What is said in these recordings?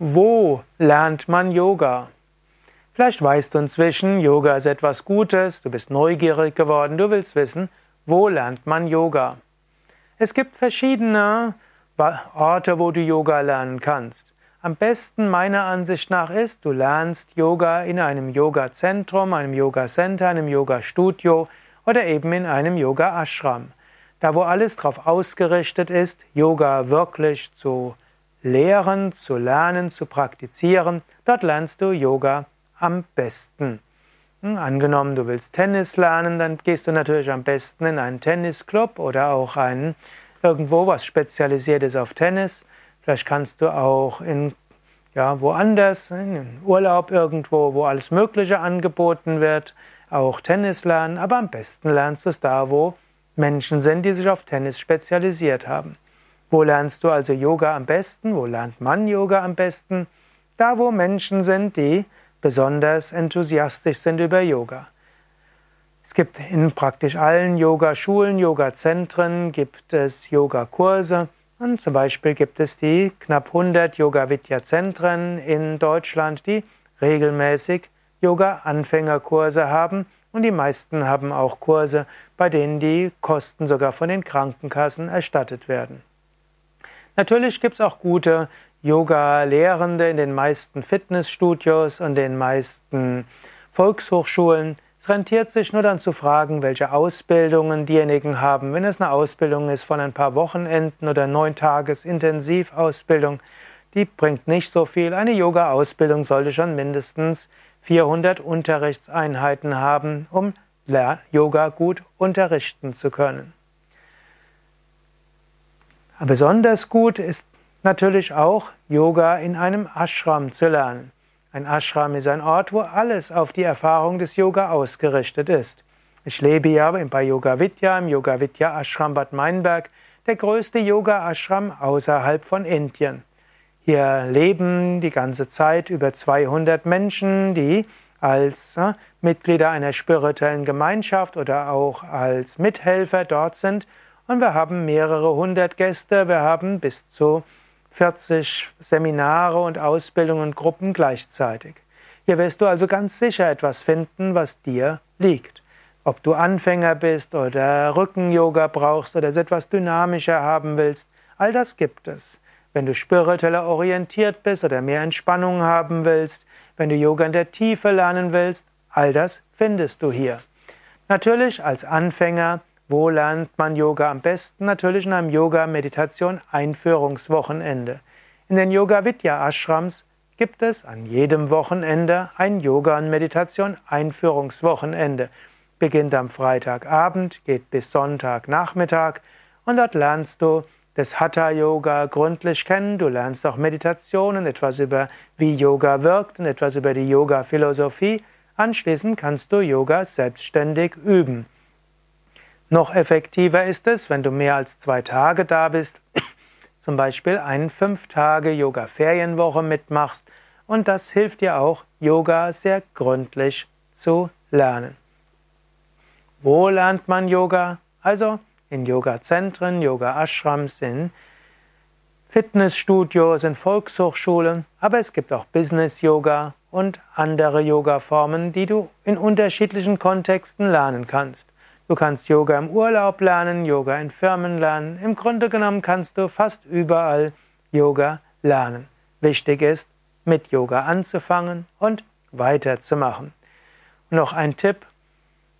Wo lernt man Yoga? Vielleicht weißt du inzwischen, Yoga ist etwas Gutes, du bist neugierig geworden, du willst wissen, wo lernt man Yoga? Es gibt verschiedene Orte, wo du Yoga lernen kannst. Am besten meiner Ansicht nach ist, du lernst Yoga in einem Yoga-Zentrum, einem Yoga-Center, einem Yoga-Studio oder eben in einem Yoga-Ashram. Da, wo alles darauf ausgerichtet ist, Yoga wirklich zu lehren, zu lernen, zu praktizieren, dort lernst du Yoga am besten. Hm, angenommen, du willst Tennis lernen, dann gehst du natürlich am besten in einen Tennisclub oder auch einen, irgendwo, was spezialisiert ist auf Tennis. Vielleicht kannst du auch in ja, woanders, in Urlaub irgendwo, wo alles Mögliche angeboten wird, auch Tennis lernen, aber am besten lernst du es da, wo Menschen sind, die sich auf Tennis spezialisiert haben. Wo lernst du also Yoga am besten? Wo lernt man Yoga am besten? Da, wo Menschen sind, die besonders enthusiastisch sind über Yoga. Es gibt in praktisch allen Yogaschulen, Yogazentren gibt es Yogakurse und zum Beispiel gibt es die knapp 100 Yoga Vidya Zentren in Deutschland, die regelmäßig Yoga Anfängerkurse haben und die meisten haben auch Kurse, bei denen die Kosten sogar von den Krankenkassen erstattet werden. Natürlich gibt es auch gute Yoga-Lehrende in den meisten Fitnessstudios und den meisten Volkshochschulen. Es rentiert sich nur dann zu fragen, welche Ausbildungen diejenigen haben. Wenn es eine Ausbildung ist von ein paar Wochenenden oder neun Tages Intensivausbildung, die bringt nicht so viel. Eine Yoga-Ausbildung sollte schon mindestens 400 Unterrichtseinheiten haben, um Yoga gut unterrichten zu können. Besonders gut ist natürlich auch, Yoga in einem Ashram zu lernen. Ein Ashram ist ein Ort, wo alles auf die Erfahrung des Yoga ausgerichtet ist. Ich lebe ja bei Yoga Vidya, im Yoga Vidya Ashram Bad Meinberg, der größte Yoga Ashram außerhalb von Indien. Hier leben die ganze Zeit über 200 Menschen, die als äh, Mitglieder einer spirituellen Gemeinschaft oder auch als Mithelfer dort sind und wir haben mehrere hundert Gäste, wir haben bis zu 40 Seminare und Ausbildungen und Gruppen gleichzeitig. Hier wirst du also ganz sicher etwas finden, was dir liegt. Ob du Anfänger bist oder Rücken-Yoga brauchst oder es etwas dynamischer haben willst, all das gibt es. Wenn du spiritueller orientiert bist oder mehr Entspannung haben willst, wenn du Yoga in der Tiefe lernen willst, all das findest du hier. Natürlich als Anfänger wo lernt man Yoga am besten? Natürlich in einem Yoga-Meditation-Einführungswochenende. In den Yoga-Vidya-Ashrams gibt es an jedem Wochenende ein Yoga- und Meditation-Einführungswochenende. Beginnt am Freitagabend, geht bis Sonntagnachmittag und dort lernst du das Hatha-Yoga gründlich kennen. Du lernst auch Meditationen, etwas über wie Yoga wirkt und etwas über die Yoga-Philosophie. Anschließend kannst du Yoga selbstständig üben. Noch effektiver ist es, wenn du mehr als zwei Tage da bist, zum Beispiel eine fünf Tage Yoga-Ferienwoche mitmachst und das hilft dir auch, Yoga sehr gründlich zu lernen. Wo lernt man Yoga? Also in Yoga-Zentren, Yoga-Ashrams, in Fitnessstudios, in Volkshochschulen, aber es gibt auch Business-Yoga und andere Yoga-Formen, die du in unterschiedlichen Kontexten lernen kannst. Du kannst Yoga im Urlaub lernen, Yoga in Firmen lernen. Im Grunde genommen kannst du fast überall Yoga lernen. Wichtig ist, mit Yoga anzufangen und weiterzumachen. noch ein Tipp,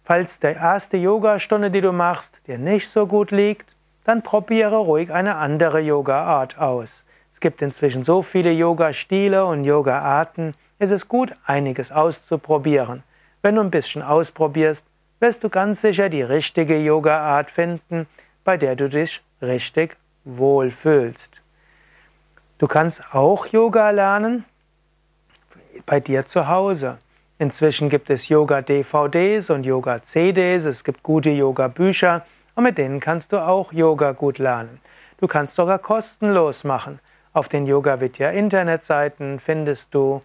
falls die erste Yogastunde, die du machst, dir nicht so gut liegt, dann probiere ruhig eine andere Yoga-Art aus. Es gibt inzwischen so viele Yoga-Stile und Yoga-Arten, es ist gut, einiges auszuprobieren. Wenn du ein bisschen ausprobierst, wirst du ganz sicher die richtige Yoga-Art finden, bei der du dich richtig wohlfühlst. Du kannst auch Yoga lernen bei dir zu Hause. Inzwischen gibt es Yoga-DVDs und Yoga-CDs, es gibt gute Yoga-Bücher und mit denen kannst du auch Yoga gut lernen. Du kannst sogar kostenlos machen. Auf den Yoga Vidya Internetseiten findest du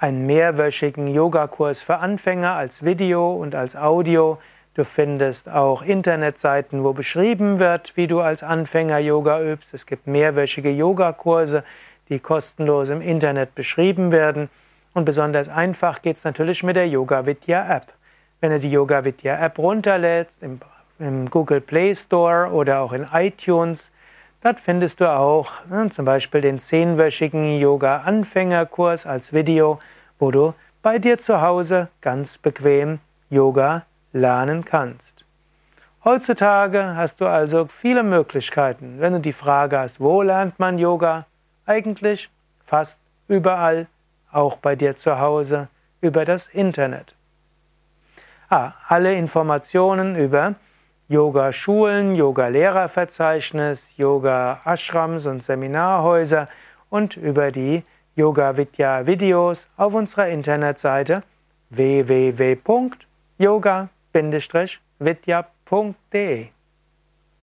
einen mehrwöchigen Yogakurs für Anfänger als Video und als Audio. Du findest auch Internetseiten, wo beschrieben wird, wie du als Anfänger Yoga übst. Es gibt mehrwöchige Yogakurse, die kostenlos im Internet beschrieben werden. Und besonders einfach geht es natürlich mit der Yoga Vidya App. Wenn du die Yoga Vidya App runterlädst, im, im Google Play Store oder auch in iTunes, dort findest du auch ne, zum Beispiel den zehnwöchigen Yoga-Anfängerkurs als Video, wo du bei dir zu Hause ganz bequem Yoga lernen kannst. Heutzutage hast du also viele Möglichkeiten. Wenn du die Frage hast, wo lernt man Yoga? Eigentlich fast überall, auch bei dir zu Hause, über das Internet. Ah, alle Informationen über Yoga-Schulen, Yoga-Lehrerverzeichnis, Yoga-Ashrams und Seminarhäuser und über die Yoga-Vidya-Videos auf unserer Internetseite www.yoga-vidya.de